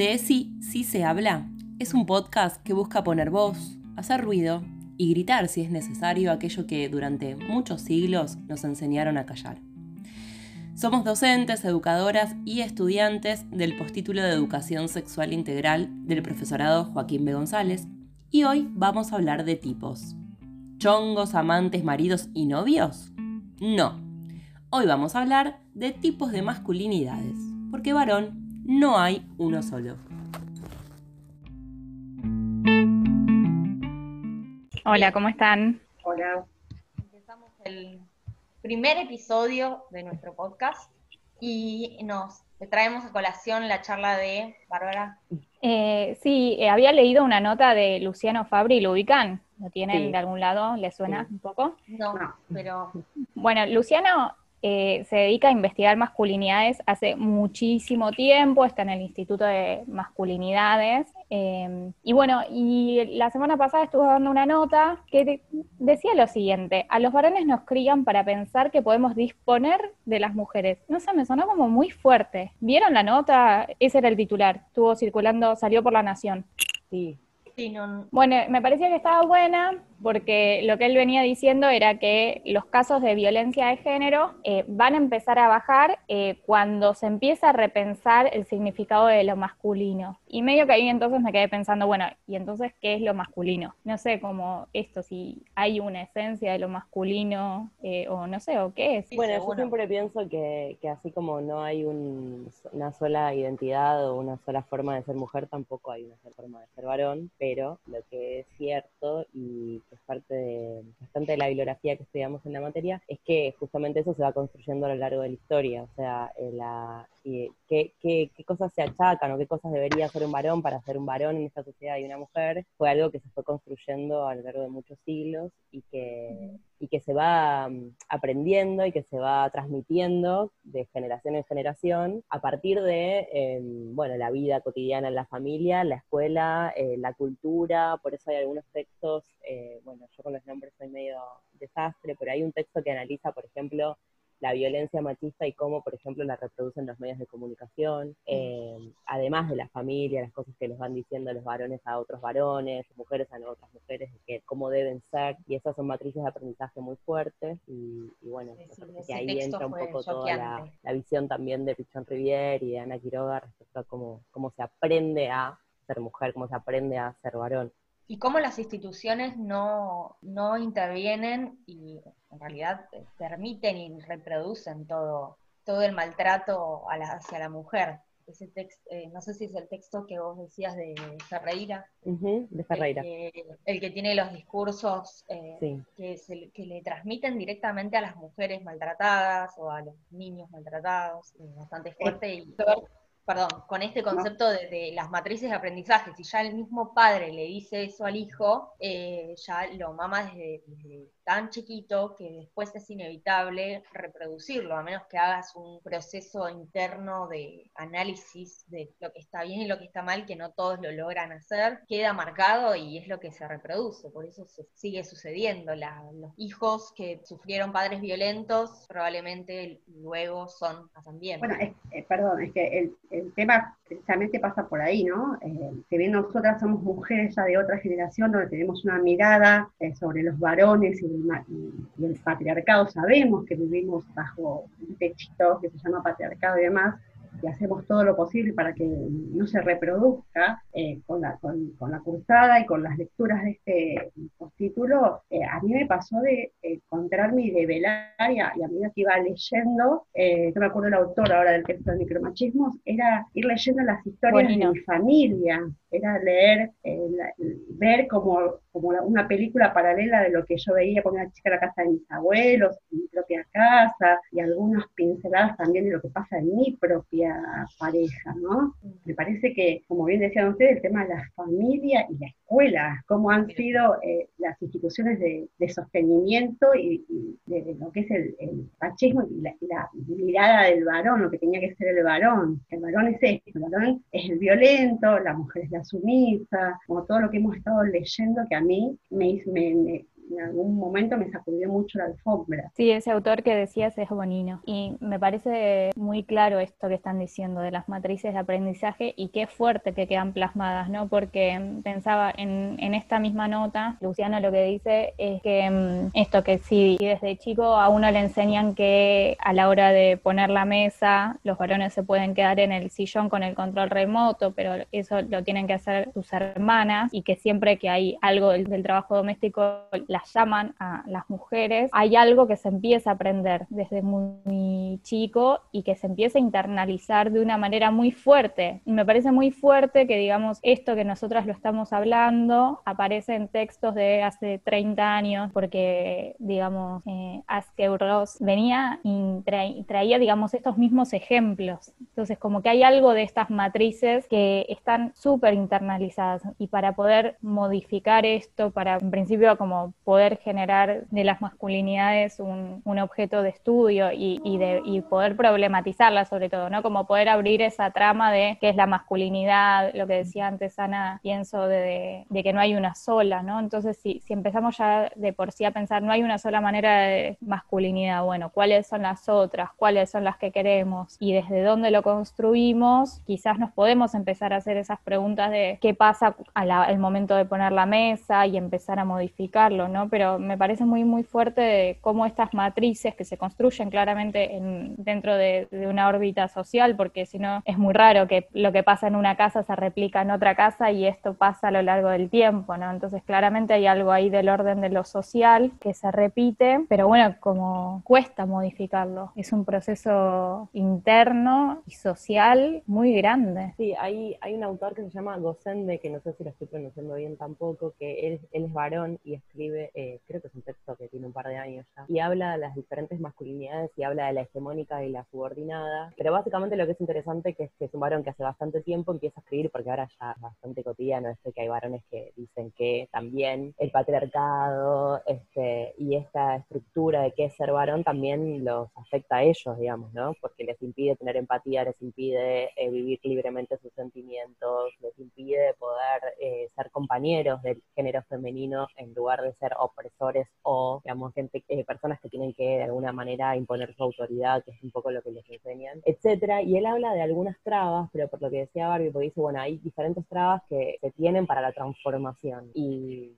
De Sí, sí se habla es un podcast que busca poner voz, hacer ruido y gritar si es necesario aquello que durante muchos siglos nos enseñaron a callar. Somos docentes, educadoras y estudiantes del postítulo de Educación Sexual Integral del profesorado Joaquín B. González y hoy vamos a hablar de tipos. ¿Chongos, amantes, maridos y novios? No. Hoy vamos a hablar de tipos de masculinidades, porque varón no hay uno solo. Hola, ¿cómo están? Hola. Empezamos el primer episodio de nuestro podcast y nos traemos a colación la charla de Bárbara. Eh, sí, eh, había leído una nota de Luciano Fabri, ¿lo ubican? ¿Lo tienen de algún lado? ¿Les suena un poco? No, pero... Bueno, Luciano eh, se dedica a investigar masculinidades hace muchísimo tiempo, está en el Instituto de Masculinidades. Em, y bueno, y la semana pasada estuvo dando una nota que decía lo siguiente, a los varones nos crían para pensar que podemos disponer de las mujeres. No sé, me sonó como muy fuerte. ¿Vieron la nota? Ese era el titular, estuvo circulando, salió por la Nación. Sí, bueno, me parecía que estaba buena porque lo que él venía diciendo era que los casos de violencia de género eh, van a empezar a bajar eh, cuando se empieza a repensar el significado de lo masculino. Y medio que ahí entonces me quedé pensando, bueno, ¿y entonces qué es lo masculino? No sé, como esto, si hay una esencia de lo masculino eh, o no sé, o qué es. Bueno, yo siempre pienso que, que así como no hay una sola identidad o una sola forma de ser mujer, tampoco hay una sola forma de ser varón pero lo que es cierto y que es parte de bastante de la bibliografía que estudiamos en la materia es que justamente eso se va construyendo a lo largo de la historia, o sea, eh, la, qué, qué, qué, cosas se achacan o qué cosas debería ser un varón para ser un varón en esta sociedad y una mujer, fue algo que se fue construyendo a lo largo de muchos siglos y que, y que se va mm, aprendiendo y que se va transmitiendo de generación en generación a partir de em, bueno, la vida cotidiana en la familia, la escuela, eh, la cultura, por eso hay algunos textos, eh, bueno, yo con los nombres soy medio desastre, pero hay un texto que analiza, por ejemplo, la violencia machista y cómo, por ejemplo, la reproducen los medios de comunicación, eh, además de la familia, las cosas que les van diciendo los varones a otros varones, mujeres a otras mujeres, que cómo deben ser, y esas son matrices de aprendizaje muy fuertes, y, bueno, que ahí entra un poco toda la, visión también de Pichón Rivière y de Ana Quiroga respecto a cómo, cómo se aprende a ser mujer, cómo se aprende a ser varón. Y cómo las instituciones no, intervienen y en realidad eh, permiten y reproducen todo, todo el maltrato hacia la mujer. Ese texto, eh, no sé si es el texto que vos decías de Ferreira. de Ferreira. El que, tiene los discursos eh, que, que le transmiten directamente a las mujeres maltratadas o a los niños maltratados, bastante fuerte. Y, perdón, con este concepto de, las matrices de aprendizaje. Si ya el mismo padre le dice eso al hijo, eh, ya lo mama desde, tan chiquito que después es inevitable reproducirlo, a menos que hagas un proceso interno de análisis de lo que está bien y lo que está mal, que no todos lo logran hacer, queda marcado y es lo que se reproduce, por eso se sigue sucediendo. los hijos que sufrieron padres violentos probablemente luego son también. Bueno, eh, perdón, es que el, tema precisamente pasa por ahí, ¿no? Eh, si bien nosotras somos mujeres ya de otra generación, donde tenemos una mirada eh, sobre los varones y y el patriarcado, sabemos que vivimos bajo un techito que se llama patriarcado y demás, y hacemos todo lo posible para que no se reproduzca eh, con, la, con, la cursada y con las lecturas de este postítulo, eh, a mí me pasó de encontrarme y de velar, y a, medida que iba leyendo, eh, no me acuerdo el autor ahora del texto de micromachismos, era ir leyendo las historias de mi familia, era leer, ver como, como una película paralela de lo que yo veía con una chica en la casa de mis abuelos, en mi propia casa, y algunas pinceladas también de lo que pasa en mi propia pareja, ¿no? Me parece que, como bien decían ustedes, el tema de la familia y la escuela, cómo han sido eh, las instituciones de, sostenimiento y, de, lo que es el, machismo y la, mirada del varón, lo que tenía que ser el varón. El varón es esto, el varón es el violento, la mujer es la sumisa, como todo lo que hemos estado leyendo que a mí me, me, en algún momento me sacudió mucho la alfombra. Sí, ese autor que decías es Bonino. Y me parece muy claro esto que están diciendo de las matrices de aprendizaje y qué fuerte que quedan plasmadas, ¿no? Porque pensaba en, en esta misma nota, Luciano lo que dice es que mm, esto que si desde chico a uno le enseñan que a la hora de poner la mesa, los varones se pueden quedar en el sillón con el control remoto, pero eso lo tienen que hacer sus hermanas y que siempre que hay algo del, del trabajo doméstico las llaman a las mujeres, hay algo que se empieza a aprender desde muy chico y que se empieza a internalizar de una manera muy fuerte. Y me parece muy fuerte que, digamos, esto que nosotras lo estamos hablando aparece en textos de hace 30 años, porque, digamos, eh, Ross venía y traía, digamos, estos mismos ejemplos. Entonces, como que hay algo de estas matrices que están súper internalizadas y para poder modificar esto, para en principio como poder generar de las masculinidades un, un objeto de estudio y, y, de, y poder problematizarla sobre todo, ¿no? Como poder abrir esa trama de qué es la masculinidad, lo que decía antes Ana, pienso de, de que no hay una sola, ¿no? Entonces, si, si empezamos ya de por sí a pensar, no hay una sola manera de masculinidad, bueno, ¿cuáles son las otras? ¿Cuáles son las que queremos? Y desde dónde lo construimos, quizás nos podemos empezar a hacer esas preguntas de qué pasa al momento de poner la mesa y empezar a modificarlo, ¿no? Pero me parece muy, muy fuerte cómo estas matrices que se construyen claramente en, dentro de, de una órbita social, porque si no es muy raro que lo que pasa en una casa se replica en otra casa y esto pasa a lo largo del tiempo, ¿no? Entonces claramente hay algo ahí del orden de lo social que se repite, pero bueno, como cuesta modificarlo, es un proceso interno y social muy grande. Sí, hay, hay un autor que se llama Gosende, que no sé si lo estoy pronunciando bien tampoco, que él, él es varón y escribe, eh, creo que es un texto que tiene un par de años ya, y habla de las diferentes masculinidades y habla de la hegemónica y la subordinada, pero básicamente lo que es interesante que es que es un varón que hace bastante tiempo empieza a escribir, porque ahora ya es bastante cotidiano este que hay varones que dicen que también el patriarcado este, y esta estructura de qué es ser varón también los afecta a ellos, digamos, ¿no? Porque les impide tener empatía, les impide eh, vivir libremente sus sentimientos, les impide poder eh, ser compañeros del género femenino en lugar de ser opresores o, digamos, gente, eh, personas que tienen que de alguna manera imponer su autoridad, que es un poco lo que les enseñan, etcétera. Y él habla de algunas trabas, pero por lo que decía Barbie, porque dice, bueno, hay diferentes trabas que se tienen para la transformación. Y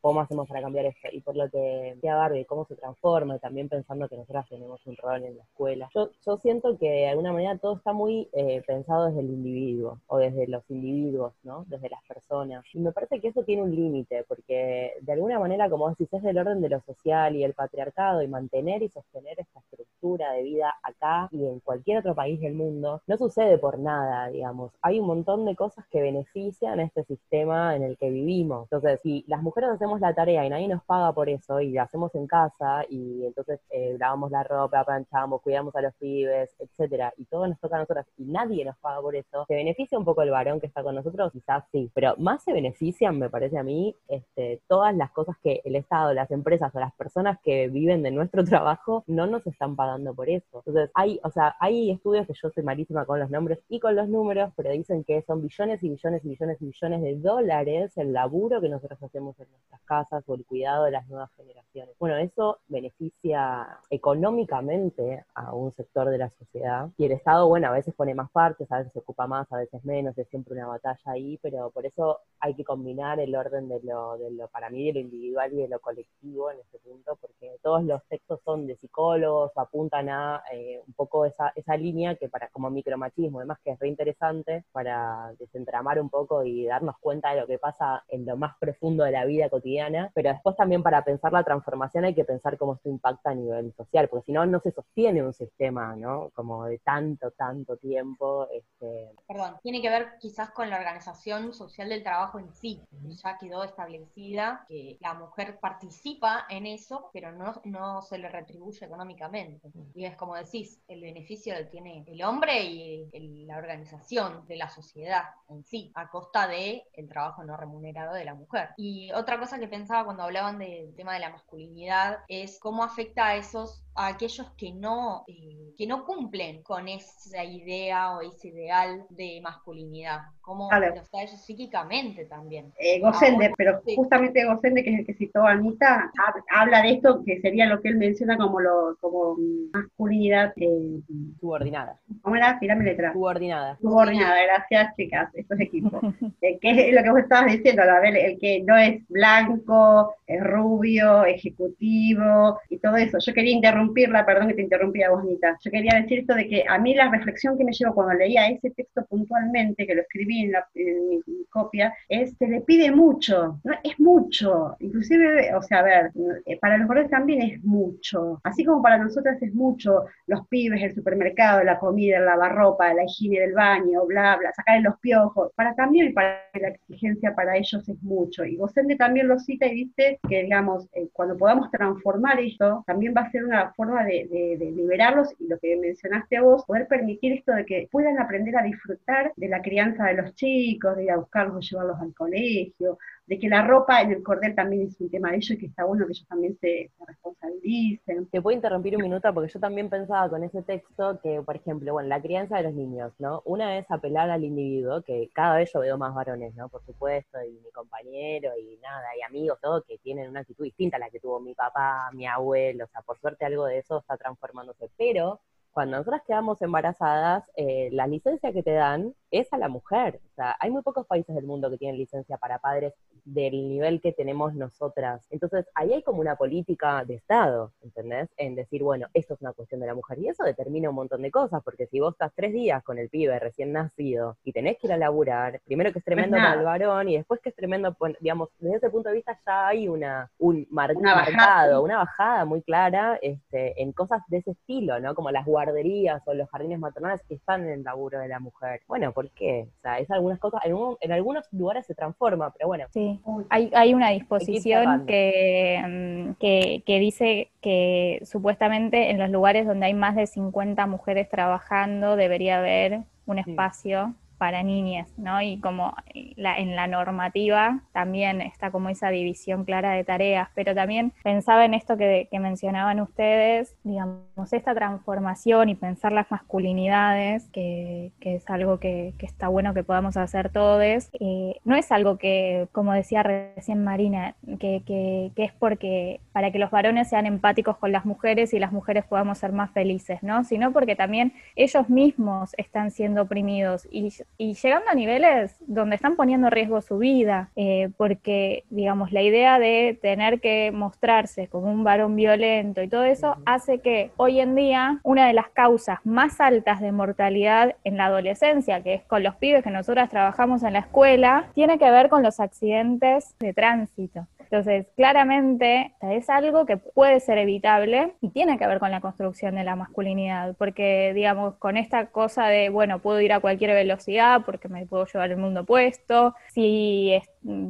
cómo hacemos para cambiar esto. Y por lo que decía Barbie, cómo se transforma, y también pensando que nosotras tenemos un rol en la escuela. Yo, yo siento que de alguna manera todo está muy eh, pensado desde el individuo, o desde los individuos, ¿no? Desde las personas. Y me parece que eso tiene un límite, porque de alguna manera, como decís, es del orden de lo social y el patriarcado, y mantener y sostener esta estructura de vida acá y en cualquier otro país del mundo, no sucede por nada, digamos. Hay un montón de cosas que benefician a este sistema en el que vivimos. Entonces, si las mujeres hacemos la tarea y nadie nos paga por eso y la hacemos en casa y entonces eh, lavamos la ropa, planchamos, cuidamos a los pibes, etcétera, y todo nos toca a nosotras y nadie nos paga por eso, ¿se beneficia un poco el varón que está con nosotros? Quizás sí, pero más se benefician, me parece a mí, este, todas las cosas que el Estado, las empresas o las personas que viven de nuestro trabajo no nos están pagando por eso. Entonces, hay, o sea, hay estudios que yo soy malísima con los nombres y con los números, pero dicen que son billones y billones y billones y billones de dólares el laburo que nosotros hacemos en nuestras casas o el cuidado de las nuevas generaciones. Bueno, eso beneficia económicamente a un sector de la sociedad y el Estado, bueno, a veces pone más partes, a veces se ocupa más, a veces menos, es siempre una batalla ahí, pero por eso hay que combinar el orden de lo, de lo para mí, de lo individual y de lo colectivo en este punto, porque todos los textos son de psicólogos, apuntan a eh, un poco esa, esa línea que para como micromachismo, además que es re interesante para desentramar un poco y darnos cuenta de lo que pasa en lo más profundo de la vida cotidiana, pero después también para pensar la transformación hay que pensar cómo esto impacta a nivel social, porque si no, no se sostiene un sistema, ¿no? Como de tanto, tanto tiempo. Este... Perdón, tiene que ver quizás con la organización social del trabajo en sí, ya quedó establecida que la mujer participa en eso, pero no, no se le retribuye económicamente. Y es como decís, el beneficio lo tiene el hombre y la organización de la sociedad en sí, a costa de el trabajo no remunerado de la mujer. Y otra cosa que pensaba cuando hablaban del tema de la masculinidad es cómo afecta a esos a aquellos que no, eh, que no cumplen con esa idea o ese ideal de masculinidad, cómo claro. los ellos psíquicamente también. Eh, Gosende, pero justamente Gosende, que es el que citó Anita, habla de esto que sería lo que él menciona como lo como masculinidad eh, subordinada. ¿Cómo era? Tirame letra. Subordinada. Subordinada, gracias chicas, esto es equipo. eh, que es lo que vos estabas diciendo, a ver, el que no es blanco, es rubio, ejecutivo y todo eso. Yo quería interrumpir interrumpirla, perdón que te interrumpía, Bonita. Yo quería decir esto de que a mí la reflexión que me llevo cuando leía ese texto puntualmente, que lo escribí en, la, mi, copia, es se le pide mucho, ¿no? es mucho. Inclusive, o sea, a ver, eh, para los varones también es mucho. Así como para nosotras es mucho los pibes, el supermercado, la comida, el lavarropa, la higiene del baño, bla, bla, sacar los piojos. Para también para la exigencia para ellos es mucho. Y Gosende también lo cita y dice que, digamos, eh, cuando podamos transformar esto, también va a ser una forma de, liberarlos y lo que mencionaste vos, poder permitir esto de que puedan aprender a disfrutar de la crianza de los chicos, de ir a buscarlos, llevarlos al colegio, de que la ropa en el cordel también es un tema de ellos y que está bueno que ellos también se, responsabilicen. Te puedo interrumpir un minuto porque yo también pensaba con ese texto que, por ejemplo, bueno, la crianza de los niños, ¿no? Una es apelar al individuo, que cada vez yo veo más varones, ¿no? Por supuesto, y mi compañero y nada, y amigos, todo, que tienen una actitud distinta a la que tuvo mi papá, mi abuelo, o sea, por suerte algo de eso está transformándose, pero cuando nosotras quedamos embarazadas, eh, la licencia que te dan es a la mujer. O sea, hay muy pocos países del mundo que tienen licencia para padres del nivel que tenemos nosotras. Entonces, ahí hay como una política de Estado, ¿entendés? En decir, bueno, esto es una cuestión de la mujer. Y eso determina un montón de cosas, porque si vos estás tres días con el pibe recién nacido y tenés que ir a laburar, primero que es tremendo para el varón y después que es tremendo, digamos, desde ese punto de vista ya hay una, un mar una bajada. una bajada muy clara este, en cosas de ese estilo, ¿no? Como las guarderías o los jardines maternales que están en el laburo de la mujer. Bueno, ¿por qué? O sea, es algunas cosas, en, en algunos lugares se transforma, pero bueno. Sí, hay, hay una disposición que, mm, que, que dice que supuestamente en los lugares donde hay más de 50 mujeres trabajando debería haber un espacio para niñas, ¿no? Y como la, en la normativa también está como esa división clara de tareas, pero también pensaba en esto que, mencionaban ustedes, digamos, esta transformación y pensar las masculinidades, que, es algo que, está bueno que podamos hacer todos, eh, no es algo que, como decía recién Marina, que, es porque para que los varones sean empáticos con las mujeres y las mujeres podamos ser más felices, ¿no? Sino porque también ellos mismos están siendo oprimidos y y llegando a niveles donde están poniendo en riesgo su vida, eh, porque, digamos, la idea de tener que mostrarse como un varón violento y todo eso hace que hoy en día una de las causas más altas de mortalidad en la adolescencia, que es con los pibes que nosotras trabajamos en la escuela, tiene que ver con los accidentes de tránsito. Entonces, claramente es algo que puede ser evitable y tiene que ver con la construcción de la masculinidad, porque, digamos, con esta cosa de, bueno, puedo ir a cualquier velocidad porque me puedo llevar el mundo puesto, si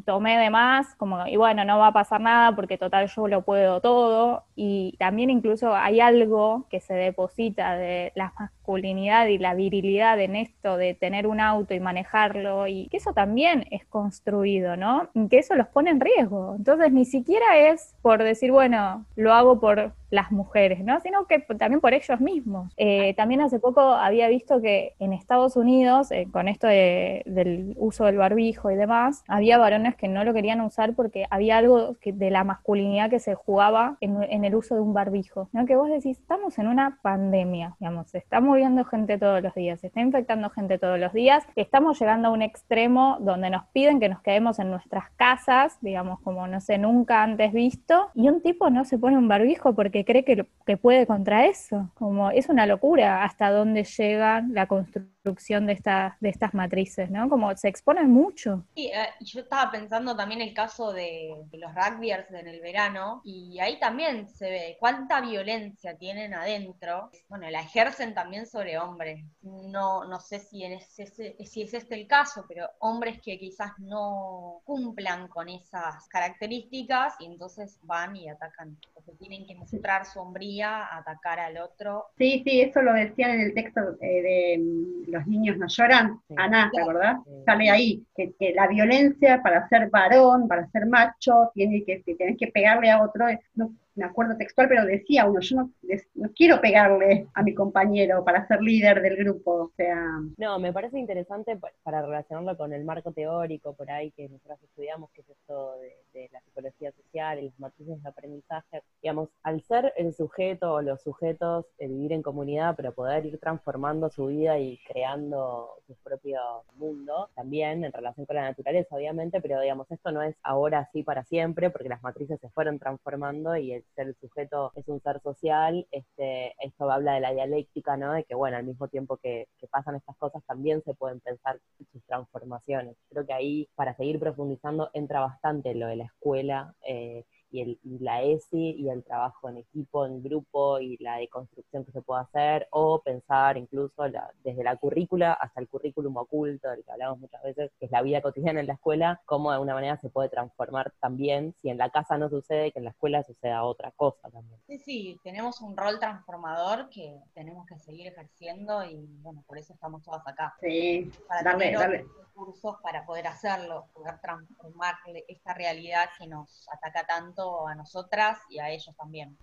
tomé de más, como, y bueno, no va a pasar nada porque total yo lo puedo todo, y también incluso hay algo que se deposita de la masculinidad y la virilidad en esto de tener un auto y manejarlo, y que eso también es construido, ¿no? Y que eso los pone en riesgo. Entonces ni siquiera es por decir, bueno, lo hago por las mujeres, ¿no? Sino que también por ellos mismos. Eh, también hace poco había visto que en Estados Unidos, eh, con esto del uso del barbijo y demás, había varones que no lo querían usar porque había algo de la masculinidad que se jugaba en, el uso de un barbijo, ¿no? Que vos decís, estamos en una pandemia, digamos, se está muriendo gente todos los días, se está infectando gente todos los días, estamos llegando a un extremo donde nos piden que nos quedemos en nuestras casas, digamos, como no sé, nunca antes visto, y un tipo no se pone un barbijo porque cree que, que puede contra eso. Como es una locura hasta dónde llega la construcción de, esta, de estas matrices, ¿no? Como se exponen mucho. Y eh, yo estaba pensando también el caso de, los rugbyers en el verano, y ahí también se ve cuánta violencia tienen adentro. Bueno, la ejercen también sobre hombres. No, no sé si, es si es este el caso, pero hombres que quizás no cumplan con esas características y entonces van y atacan. Porque tienen que mostrar sombría, atacar al otro. Sí, sí, eso lo decían en el texto eh, de los niños no lloran, Ana, ¿te acordás? Sale ahí, que, la violencia para ser varón, para ser macho, tiene que, tienes que pegarle a otro, no, me acuerdo textual, pero decía uno, yo no, quiero pegarle a mi compañero para ser líder del grupo, o sea... No, me parece interesante para relacionarlo con el marco teórico por ahí que nosotros estudiamos, que es esto de, la psicología social y las matrices de aprendizaje. Digamos, al ser el sujeto o los sujetos, el vivir en comunidad, pero poder ir transformando su vida y creando su propio mundo, también en relación con la naturaleza, obviamente, pero digamos, esto no es ahora así para siempre, porque las matrices se fueron transformando y el el sujeto es un ser social, este, esto habla de la dialéctica, ¿no? De que, bueno, al mismo tiempo que, pasan estas cosas, también se pueden pensar sus transformaciones. Creo que ahí, para seguir profundizando, entra bastante lo de la escuela. Eh, y, el, la ESI y el trabajo en equipo, en grupo y la deconstrucción que se puede hacer, o pensar incluso desde la currícula hasta el currículum oculto, del que hablamos muchas veces, que es la vida cotidiana en la escuela, cómo de alguna manera se puede transformar también, si en la casa no sucede, que en la escuela suceda otra cosa también. Sí, sí, tenemos un rol transformador que tenemos que seguir ejerciendo y bueno, por eso estamos todas acá. Sí, para darle, darle recursos para poder hacerlo, poder transformar esta realidad que nos ataca tanto a nosotras y a ellos también.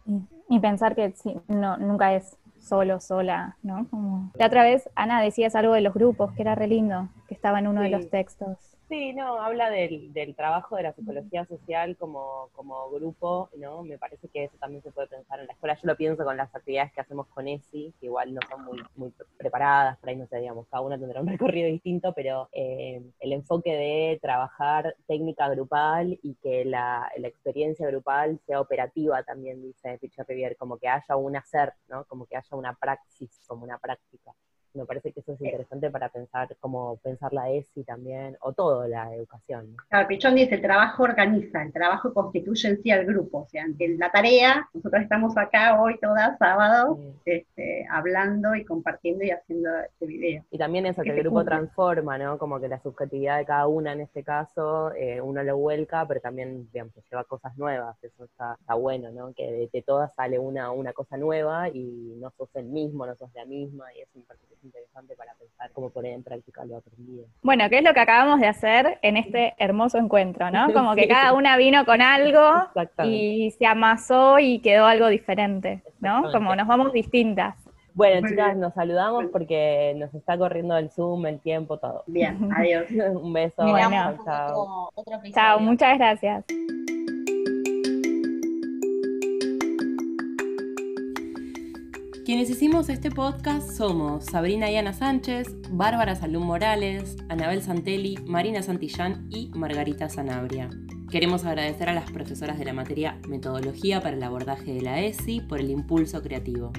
Y, pensar que sí, no, nunca es solo, sola, ¿no? Como... La otra vez, Ana, decías algo de los grupos, que era re lindo, estaba en uno de los textos. Sí, no, habla del, trabajo de la psicología social como, grupo, ¿no? Me parece que eso también se puede pensar en la escuela. Yo lo pienso con las actividades que hacemos con ESI, que igual no son muy, muy preparadas, por ahí no sé, digamos, cada una tendrá un recorrido distinto, pero eh, el enfoque de trabajar técnica grupal y que la, experiencia grupal sea operativa también, dice Pichot Rivier, como que haya un hacer, ¿no? Como que haya una praxis, como una práctica me parece que eso es interesante para pensar cómo pensar la ESI también, o todo la educación. Claro, Pichón dice, el trabajo organiza, el trabajo constituye en sí al grupo, o sea, ante la tarea, nosotros estamos acá hoy todas sábado, este, hablando y compartiendo y haciendo este video. Y también eso, que, el grupo transforma, ¿no? Como que la subjetividad de cada una en este caso, eh, uno lo vuelca, pero también, digamos, lleva cosas nuevas, eso está, bueno, ¿no? Que de, de, todas sale una, una cosa nueva y no sos el mismo, no sos la misma, y me parece interesante para pensar cómo poner en práctica lo aprendido. Bueno, ¿qué es lo que acabamos de hacer en este hermoso encuentro, no? Como que cada una vino con algo y se amasó y quedó algo diferente, ¿no? Como nos vamos distintas. Bueno, chicas, nos saludamos porque nos está corriendo el Zoom, el tiempo, todo. Bien, adiós. Un beso. chao. chao, muchas gracias. Quienes hicimos este podcast somos Sabrina Yana Sánchez, Bárbara Salún Morales, Anabel Santelli, Marina Santillán y Margarita Sanabria. Queremos agradecer a las profesoras de la materia Metodología para el abordaje de la ESI por el impulso creativo.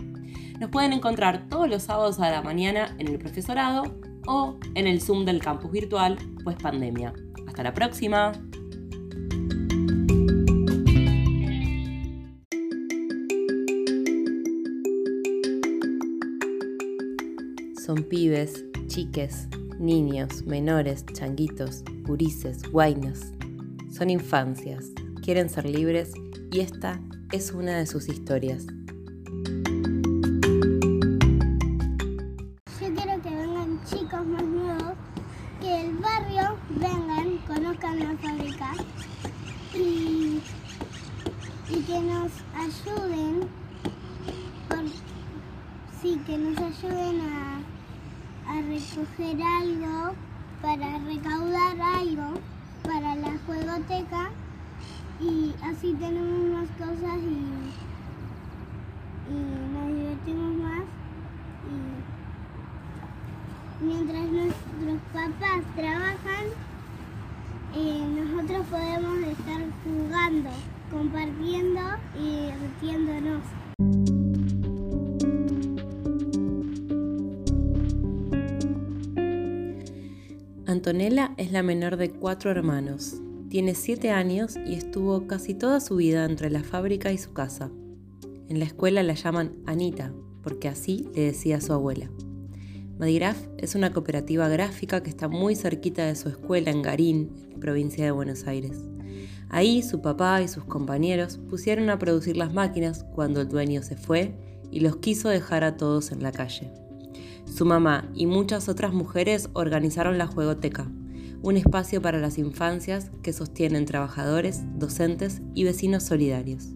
Nos pueden encontrar todos los sábados a la mañana en el profesorado o en el Zoom del campus virtual, pues pandemia. Hasta la próxima. Son pibes, chiques, niños, menores, changuitos, gurises, guainas. Son infancias, quieren ser libres y esta es una de sus historias. Recoger algo, para recaudar algo para la juegoteca y así tenemos más cosas y, nos divertimos más. Y mientras nuestros papás trabajan, eh, nosotros podemos estar jugando, compartiendo y divirtiéndonos. Antonella es la menor de cuatro hermanos. Tiene siete años y estuvo casi toda su vida entre la fábrica y su casa. En la escuela la llaman Anita, porque así le decía su abuela. Madigraf es una cooperativa gráfica que está muy cerquita de su escuela en Garín, provincia de Buenos Aires. Ahí su papá y sus compañeros pusieron a producir las máquinas cuando el dueño se fue y los quiso dejar a todos en la calle. Su mamá y muchas otras mujeres organizaron la Juegoteca, un espacio para las infancias que sostienen trabajadores, docentes y vecinos solidarios.